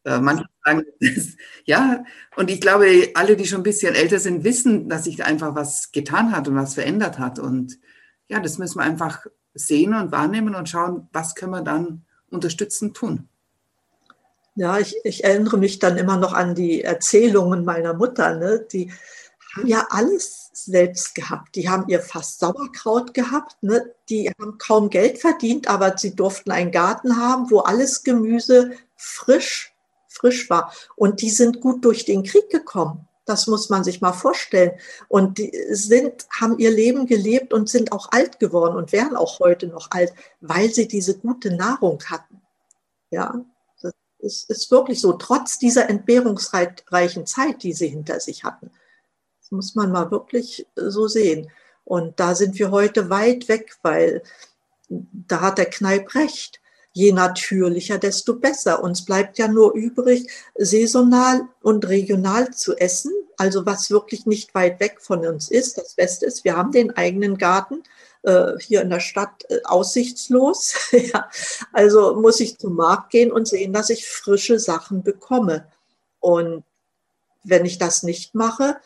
Äh, manche sagen, ja, und ich glaube, alle, die schon ein bisschen älter sind, wissen, dass sich einfach was getan hat und was verändert hat. Und ja, das müssen wir einfach sehen und wahrnehmen und schauen, was können wir dann unterstützend tun. Ja, ich, ich erinnere mich dann immer noch an die Erzählungen meiner Mutter. Ne? Die haben ja alles selbst gehabt. Die haben ihr fast Sauerkraut gehabt. Ne? Die haben kaum Geld verdient, aber sie durften einen Garten haben, wo alles Gemüse frisch, frisch war. Und die sind gut durch den Krieg gekommen. Das muss man sich mal vorstellen. Und die sind, haben ihr Leben gelebt und sind auch alt geworden und wären auch heute noch alt, weil sie diese gute Nahrung hatten. Ja, es ist wirklich so, trotz dieser entbehrungsreichen Zeit, die sie hinter sich hatten. Das muss man mal wirklich so sehen. Und da sind wir heute weit weg, weil da hat der Kneip recht. Je natürlicher, desto besser. Uns bleibt ja nur übrig, saisonal und regional zu essen. Also was wirklich nicht weit weg von uns ist. Das Beste ist, wir haben den eigenen Garten äh, hier in der Stadt äh, aussichtslos. ja. Also muss ich zum Markt gehen und sehen, dass ich frische Sachen bekomme. Und wenn ich das nicht mache,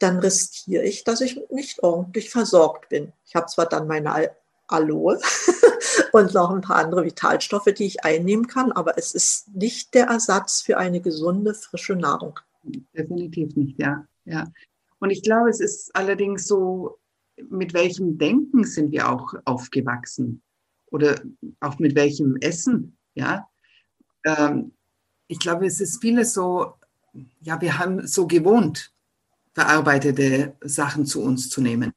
dann riskiere ich, dass ich nicht ordentlich versorgt bin. Ich habe zwar dann meine Aloe und noch ein paar andere Vitalstoffe, die ich einnehmen kann, aber es ist nicht der Ersatz für eine gesunde, frische Nahrung. Definitiv nicht, ja. ja. Und ich glaube, es ist allerdings so, mit welchem Denken sind wir auch aufgewachsen oder auch mit welchem Essen, ja. Ähm, ich glaube, es ist vieles so, ja, wir haben so gewohnt, verarbeitete Sachen zu uns zu nehmen.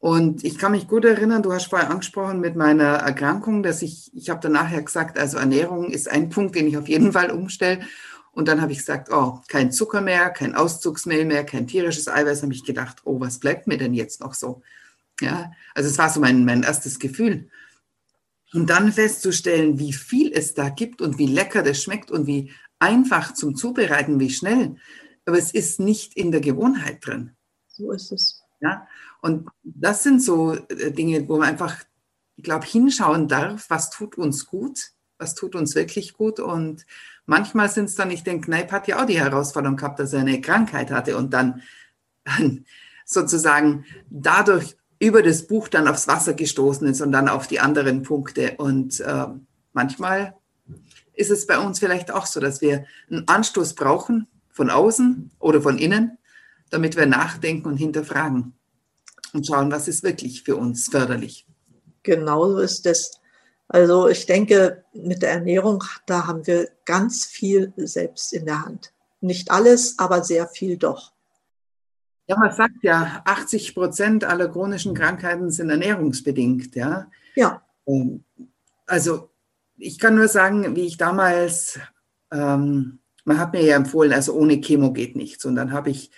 Und ich kann mich gut erinnern, du hast vorher angesprochen mit meiner Erkrankung, dass ich, ich habe dann nachher gesagt, also Ernährung ist ein Punkt, den ich auf jeden Fall umstelle. Und dann habe ich gesagt, oh, kein Zucker mehr, kein Auszugsmehl mehr, kein tierisches Eiweiß. habe ich gedacht, oh, was bleibt mir denn jetzt noch so? Ja, also es war so mein, mein erstes Gefühl. Und dann festzustellen, wie viel es da gibt und wie lecker das schmeckt und wie einfach zum Zubereiten, wie schnell. Aber es ist nicht in der Gewohnheit drin. So ist es. Ja, und das sind so äh, Dinge, wo man einfach, ich glaube, hinschauen darf, was tut uns gut, was tut uns wirklich gut. Und manchmal sind es dann, ich denke, Kneip hat ja auch die Herausforderung gehabt, dass er eine Krankheit hatte und dann sozusagen dadurch über das Buch dann aufs Wasser gestoßen ist und dann auf die anderen Punkte. Und äh, manchmal ist es bei uns vielleicht auch so, dass wir einen Anstoß brauchen von außen oder von innen, damit wir nachdenken und hinterfragen und schauen, was ist wirklich für uns förderlich. Genauso ist es. Also ich denke, mit der Ernährung, da haben wir ganz viel selbst in der Hand. Nicht alles, aber sehr viel doch. Ja, man sagt ja, 80 Prozent aller chronischen Krankheiten sind ernährungsbedingt. Ja. Ja. Ähm, also ich kann nur sagen, wie ich damals, ähm, man hat mir ja empfohlen, also ohne Chemo geht nichts. Und dann habe ich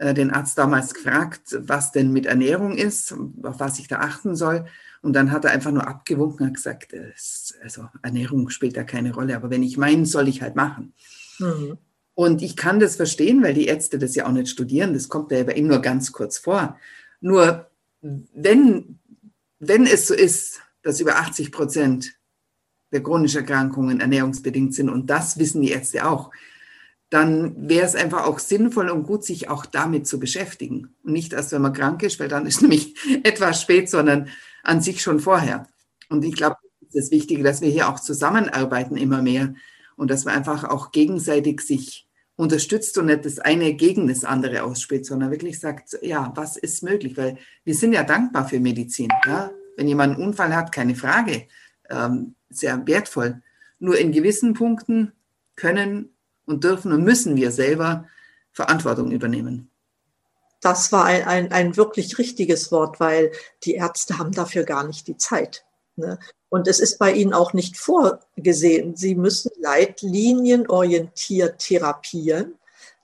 den Arzt damals gefragt, was denn mit Ernährung ist, auf was ich da achten soll. Und dann hat er einfach nur abgewunken und gesagt, es, also Ernährung spielt da keine Rolle, aber wenn ich meinen, soll ich halt machen. Mhm. Und ich kann das verstehen, weil die Ärzte das ja auch nicht studieren. Das kommt ja bei ihm nur ganz kurz vor. Nur wenn, wenn es so ist, dass über 80 Prozent der chronischen Erkrankungen ernährungsbedingt sind, und das wissen die Ärzte auch, dann wäre es einfach auch sinnvoll und gut, sich auch damit zu beschäftigen. Und nicht erst, wenn man krank ist, weil dann ist nämlich etwas spät, sondern an sich schon vorher. Und ich glaube, es ist wichtig, dass wir hier auch zusammenarbeiten immer mehr und dass man einfach auch gegenseitig sich unterstützt und nicht das eine gegen das andere ausspielt, sondern wirklich sagt, ja, was ist möglich? Weil wir sind ja dankbar für Medizin. Ja? Wenn jemand einen Unfall hat, keine Frage, ähm, sehr wertvoll. Nur in gewissen Punkten können und dürfen und müssen wir selber Verantwortung übernehmen. Das war ein, ein, ein wirklich richtiges Wort, weil die Ärzte haben dafür gar nicht die Zeit. Ne? Und es ist bei Ihnen auch nicht vorgesehen. Sie müssen leitlinienorientiert therapieren.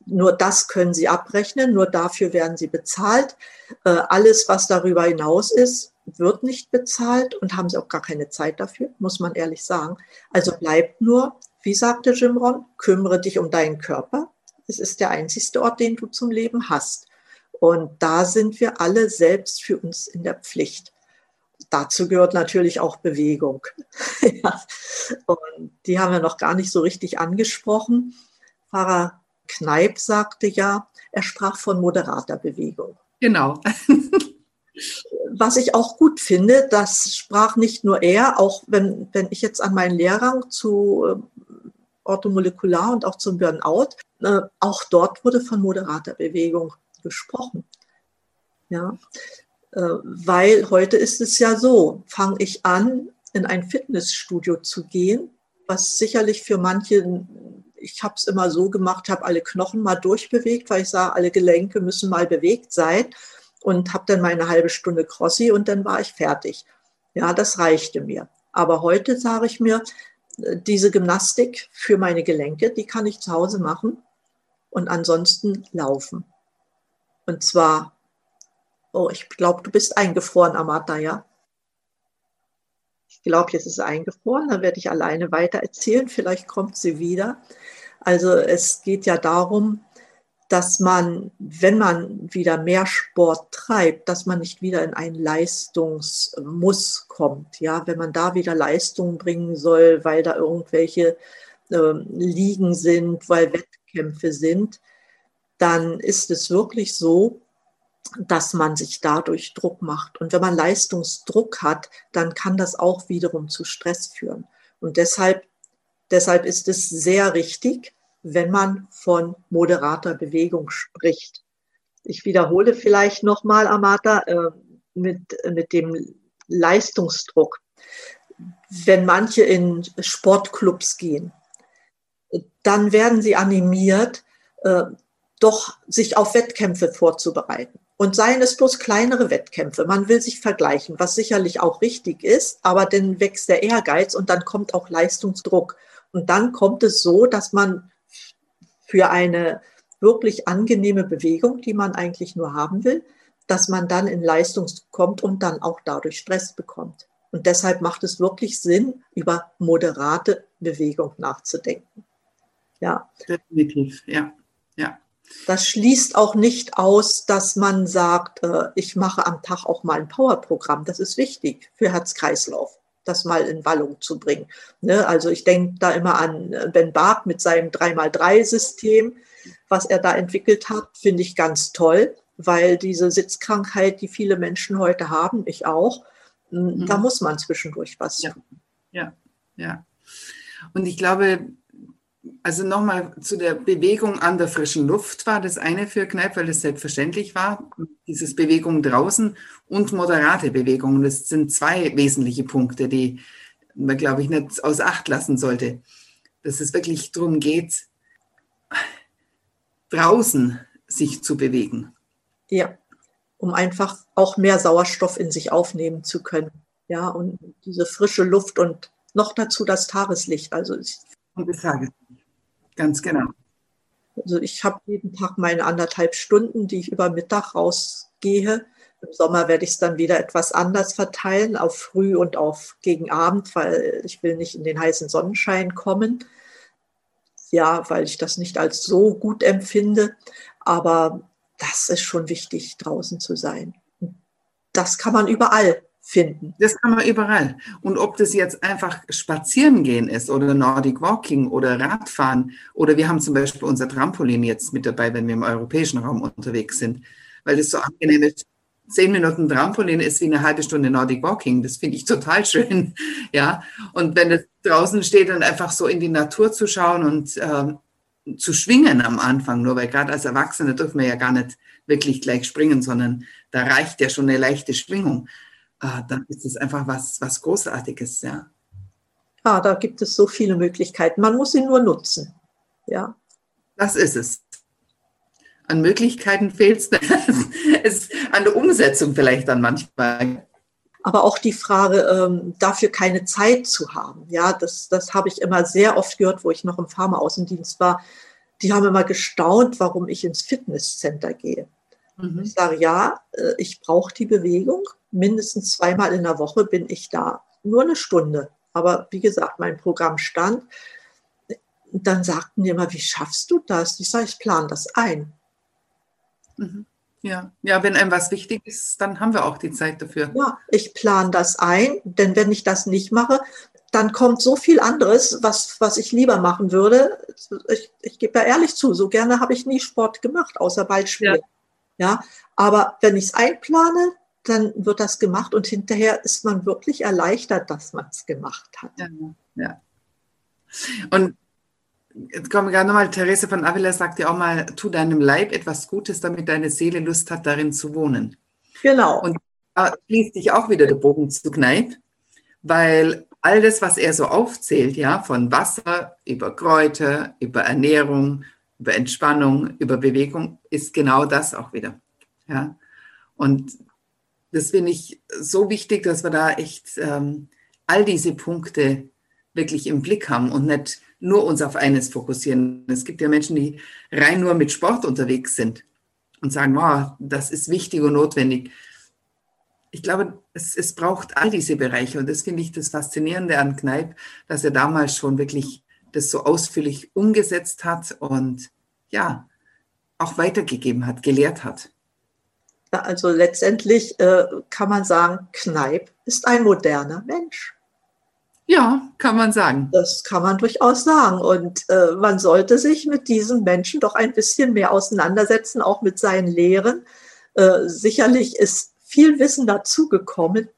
Nur das können Sie abrechnen, nur dafür werden Sie bezahlt. Äh, alles, was darüber hinaus ist, wird nicht bezahlt und haben Sie auch gar keine Zeit dafür, muss man ehrlich sagen. Also bleibt nur, wie sagte Jim Ron, kümmere dich um deinen Körper. Es ist der einzigste Ort, den du zum Leben hast. Und da sind wir alle selbst für uns in der Pflicht dazu gehört natürlich auch Bewegung. Und die haben wir noch gar nicht so richtig angesprochen. Pfarrer Kneip sagte ja, er sprach von moderater Bewegung. Genau. Was ich auch gut finde, das sprach nicht nur er, auch wenn, wenn ich jetzt an meinen Lehrgang zu äh, Orthomolekular und auch zum Burnout, äh, auch dort wurde von moderater Bewegung gesprochen. Ja, äh, weil heute ist es ja so, fange ich an, in ein Fitnessstudio zu gehen, was sicherlich für manche, ich habe es immer so gemacht, habe alle Knochen mal durchbewegt, weil ich sah, alle Gelenke müssen mal bewegt sein und habe dann meine halbe Stunde Crossi und dann war ich fertig. Ja, das reichte mir. Aber heute sage ich mir, äh, diese Gymnastik für meine Gelenke, die kann ich zu Hause machen und ansonsten laufen. Und zwar Oh, ich glaube, du bist eingefroren, Amata, ja? Ich glaube, jetzt ist sie eingefroren, dann werde ich alleine weiter erzählen. Vielleicht kommt sie wieder. Also es geht ja darum, dass man, wenn man wieder mehr Sport treibt, dass man nicht wieder in einen Leistungsmuss kommt. Ja, wenn man da wieder Leistung bringen soll, weil da irgendwelche äh, Ligen sind, weil Wettkämpfe sind, dann ist es wirklich so, dass man sich dadurch Druck macht. Und wenn man Leistungsdruck hat, dann kann das auch wiederum zu Stress führen. Und deshalb, deshalb ist es sehr richtig, wenn man von moderater Bewegung spricht. Ich wiederhole vielleicht nochmal, Amata, äh, mit, mit dem Leistungsdruck. Wenn manche in Sportclubs gehen, dann werden sie animiert, äh, doch sich auf Wettkämpfe vorzubereiten. Und seien es bloß kleinere Wettkämpfe. Man will sich vergleichen, was sicherlich auch richtig ist, aber dann wächst der Ehrgeiz und dann kommt auch Leistungsdruck. Und dann kommt es so, dass man für eine wirklich angenehme Bewegung, die man eigentlich nur haben will, dass man dann in Leistungs kommt und dann auch dadurch Stress bekommt. Und deshalb macht es wirklich Sinn, über moderate Bewegung nachzudenken. Ja. Definitiv, ja. Ja. Das schließt auch nicht aus, dass man sagt, äh, ich mache am Tag auch mal ein Powerprogramm. Das ist wichtig für Herz-Kreislauf, das mal in Wallung zu bringen. Ne? Also ich denke da immer an äh, Ben Barth mit seinem 3x3-System, was er da entwickelt hat, finde ich ganz toll, weil diese Sitzkrankheit, die viele Menschen heute haben, ich auch, mhm. da muss man zwischendurch was ja. tun. Ja, ja. Und ich glaube, Also nochmal zu der Bewegung an der frischen Luft war das eine für Kneipp, weil das selbstverständlich war. Dieses Bewegung draußen und moderate Bewegungen. Das sind zwei wesentliche Punkte, die man, glaube ich, nicht aus Acht lassen sollte. Dass es wirklich darum geht, draußen sich zu bewegen. Ja, um einfach auch mehr Sauerstoff in sich aufnehmen zu können. Ja, und diese frische Luft und noch dazu das Tageslicht. Also ich, und das Tageslicht. Ganz genau. Also ich habe jeden Tag meine anderthalb Stunden, die ich über Mittag rausgehe. Im Sommer werde ich es dann wieder etwas anders verteilen, auf früh und auf gegen Abend, weil ich will nicht in den heißen Sonnenschein kommen. Ja, weil ich das nicht als so gut empfinde. Aber das ist schon wichtig, draußen zu sein. Das kann man überall finden. Das kann man überall. Und ob das jetzt einfach spazieren gehen ist oder Nordic Walking oder Radfahren oder wir haben zum Beispiel unser Trampolin jetzt mit dabei, wenn wir im europäischen Raum unterwegs sind, weil das so angenehm ist. Zehn Minuten Trampolin ist wie eine halbe Stunde Nordic Walking. Das finde ich total schön. Ja. Und wenn es draußen steht und einfach so in die Natur zu schauen und ähm, zu schwingen am Anfang, nur weil gerade als Erwachsene dürfen wir ja gar nicht wirklich gleich springen, sondern da reicht ja schon eine leichte Schwingung dann ist es einfach was, was Großartiges, ja. Ja, da gibt es so viele Möglichkeiten. Man muss sie nur nutzen. Ja. Das ist es. An Möglichkeiten fehlt es. an der Umsetzung vielleicht dann manchmal. Aber auch die Frage, ähm, dafür keine Zeit zu haben. Ja, das, das habe ich immer sehr oft gehört, wo ich noch im Pharmaaußendienst war. Die haben immer gestaunt, warum ich ins Fitnesscenter gehe. Mhm. Ich sage, ja, äh, ich brauche die Bewegung mindestens zweimal in der Woche bin ich da. Nur eine Stunde. Aber wie gesagt, mein Programm stand. Dann sagten die immer, wie schaffst du das? Ich sage, ich plane das ein. Mhm. Ja. ja, wenn einem was wichtig ist, dann haben wir auch die Zeit dafür. Ja, ich plane das ein, denn wenn ich das nicht mache, dann kommt so viel anderes, was, was ich lieber machen würde. Ich, ich gebe ja ehrlich zu, so gerne habe ich nie Sport gemacht, außer Ballspiel. Ja. ja, aber wenn ich es einplane, dann wird das gemacht und hinterher ist man wirklich erleichtert, dass man es gemacht hat. Ja, ja. Und jetzt kommen wir gerade nochmal, Therese von Avila sagt ja auch mal, tu deinem Leib etwas Gutes, damit deine Seele Lust hat, darin zu wohnen. Genau. Und da schließt sich auch wieder der Bogen zu Kneipp, weil all das, was er so aufzählt, ja, von Wasser über Kräuter, über Ernährung, über Entspannung, über Bewegung, ist genau das auch wieder. Ja. Und das finde ich so wichtig, dass wir da echt ähm, all diese Punkte wirklich im Blick haben und nicht nur uns auf eines fokussieren. Es gibt ja Menschen, die rein nur mit Sport unterwegs sind und sagen, wow, das ist wichtig und notwendig. Ich glaube, es, es braucht all diese Bereiche und das finde ich das Faszinierende an Kneipp, dass er damals schon wirklich das so ausführlich umgesetzt hat und ja, auch weitergegeben hat, gelehrt hat. Also letztendlich äh, kann man sagen, Kneipp ist ein moderner Mensch. Ja, kann man sagen. Das kann man durchaus sagen. Und äh, man sollte sich mit diesem Menschen doch ein bisschen mehr auseinandersetzen, auch mit seinen Lehren. Äh, sicherlich ist viel Wissen dazugekommen,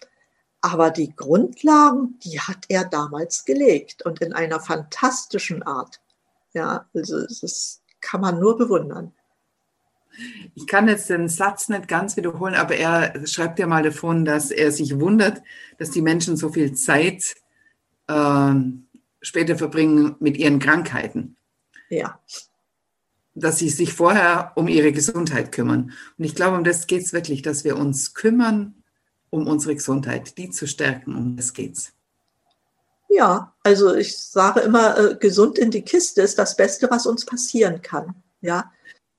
aber die Grundlagen, die hat er damals gelegt und in einer fantastischen Art. Ja, also das kann man nur bewundern. Ich kann jetzt den Satz nicht ganz wiederholen, aber er schreibt ja mal davon, dass er sich wundert, dass die Menschen so viel Zeit äh, später verbringen mit ihren Krankheiten. Ja. Dass sie sich vorher um ihre Gesundheit kümmern. Und ich glaube, um das geht es wirklich, dass wir uns kümmern um unsere Gesundheit, die zu stärken, um das geht's. Ja, also ich sage immer, äh, gesund in die Kiste ist das Beste, was uns passieren kann. Ja,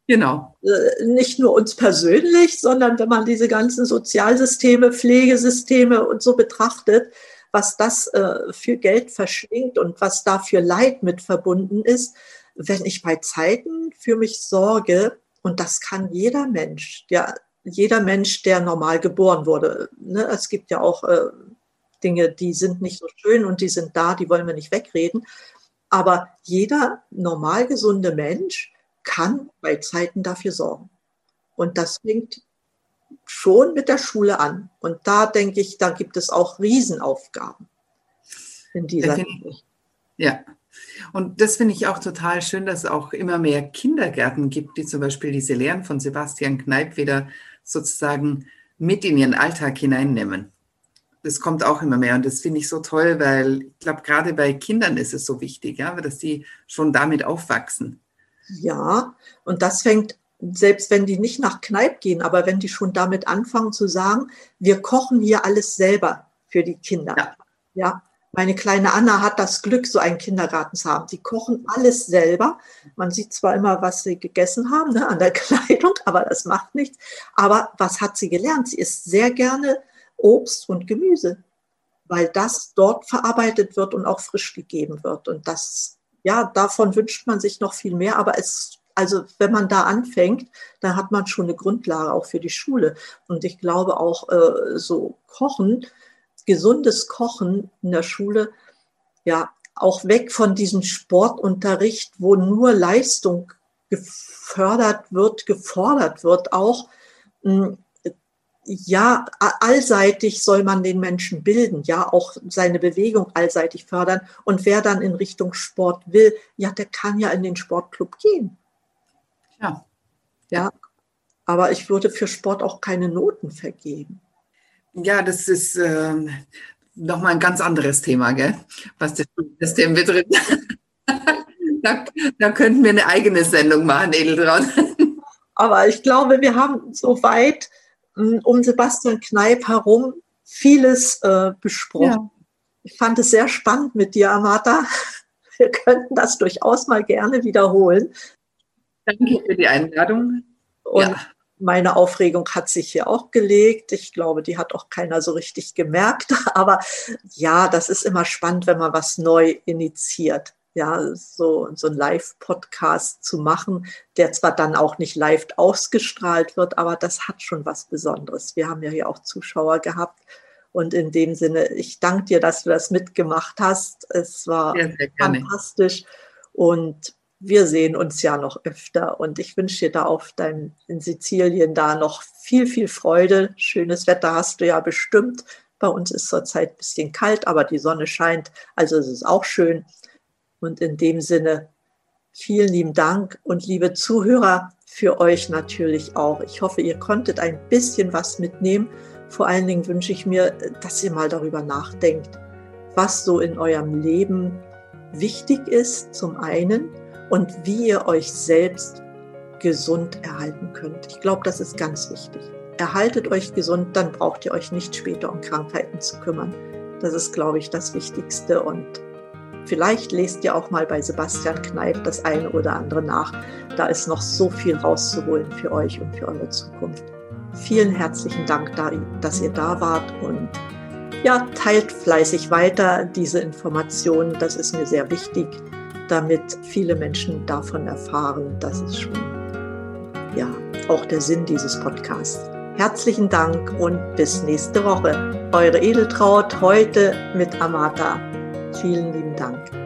Genau. Äh, nicht nur uns persönlich, sondern wenn man diese ganzen Sozialsysteme, Pflegesysteme und so betrachtet, was das äh, für Geld verschlingt und was da für Leid mit verbunden ist, wenn ich bei Zeiten für mich sorge, und das kann jeder Mensch, ja, jeder Mensch, der normal geboren wurde. Ne? Es gibt ja auch äh, Dinge, die sind nicht so schön und die sind da, die wollen wir nicht wegreden. Aber jeder normal gesunde Mensch kann bei Zeiten dafür sorgen. Und das fängt schon mit der Schule an. Und da denke ich, da gibt es auch Riesenaufgaben in dieser Hinsicht. Ja. Und das finde ich auch total schön, dass es auch immer mehr Kindergärten gibt, die zum Beispiel diese Lehren von Sebastian Kneip wieder sozusagen mit in ihren Alltag hineinnehmen. Das kommt auch immer mehr und das finde ich so toll, weil ich glaube, gerade bei Kindern ist es so wichtig, ja, dass die schon damit aufwachsen. Ja, und das fängt, selbst wenn die nicht nach Kneipp gehen, aber wenn die schon damit anfangen zu sagen, wir kochen hier alles selber für die Kinder. Ja. ja. Meine kleine Anna hat das Glück, so einen Kindergarten zu haben. Die kochen alles selber. Man sieht zwar immer, was sie gegessen haben ne, an der Kleidung, aber das macht nichts. Aber was hat sie gelernt? Sie isst sehr gerne Obst und Gemüse, weil das dort verarbeitet wird und auch frisch gegeben wird. Und das, ja, davon wünscht man sich noch viel mehr. Aber es, also wenn man da anfängt, dann hat man schon eine Grundlage auch für die Schule. Und ich glaube auch äh, so Kochen gesundes Kochen in der Schule, ja, auch weg von diesem Sportunterricht, wo nur Leistung gefördert wird, gefordert wird, auch hm, ja, allseitig soll man den Menschen bilden, ja, auch seine Bewegung allseitig fördern. Und wer dann in Richtung Sport will, ja, der kann ja in den Sportclub gehen. Ja. Ja, aber ich würde für Sport auch keine Noten vergeben. Ja, das ist äh, nochmal ein ganz anderes Thema, gell? was das System betrifft. da, da könnten wir eine eigene Sendung machen, Edeltraun. Aber ich glaube, wir haben soweit um Sebastian Kneip herum vieles äh, besprochen. Ja. Ich fand es sehr spannend mit dir, Amata. Wir könnten das durchaus mal gerne wiederholen. Danke für die Einladung. Und ja meine Aufregung hat sich hier auch gelegt. Ich glaube, die hat auch keiner so richtig gemerkt. Aber ja, das ist immer spannend, wenn man was neu initiiert. Ja, so, so ein Live-Podcast zu machen, der zwar dann auch nicht live ausgestrahlt wird, aber das hat schon was Besonderes. Wir haben ja hier auch Zuschauer gehabt. Und in dem Sinne, ich danke dir, dass du das mitgemacht hast. Es war sehr, sehr fantastisch. Und wir sehen uns ja noch öfter und ich wünsche dir da auf deinem, in Sizilien da noch viel, viel Freude. Schönes Wetter hast du ja bestimmt. Bei uns ist zurzeit ein bisschen kalt, aber die Sonne scheint, also es ist auch schön. Und in dem Sinne, vielen lieben Dank und liebe Zuhörer, für euch natürlich auch. Ich hoffe, ihr konntet ein bisschen was mitnehmen. Vor allen Dingen wünsche ich mir, dass ihr mal darüber nachdenkt, was so in eurem Leben wichtig ist, zum einen und wie ihr euch selbst gesund erhalten könnt. Ich glaube, das ist ganz wichtig. Erhaltet euch gesund, dann braucht ihr euch nicht später um Krankheiten zu kümmern. Das ist, glaube ich, das Wichtigste. Und vielleicht lest ihr auch mal bei Sebastian Kneip das eine oder andere nach. Da ist noch so viel rauszuholen für euch und für eure Zukunft. Vielen herzlichen Dank, dass ihr da wart und ja, teilt fleißig weiter diese Informationen. Das ist mir sehr wichtig damit viele Menschen davon erfahren. Das ist schon ja auch der Sinn dieses Podcasts. Herzlichen Dank und bis nächste Woche. Eure Edeltraut heute mit Amata. Vielen lieben Dank.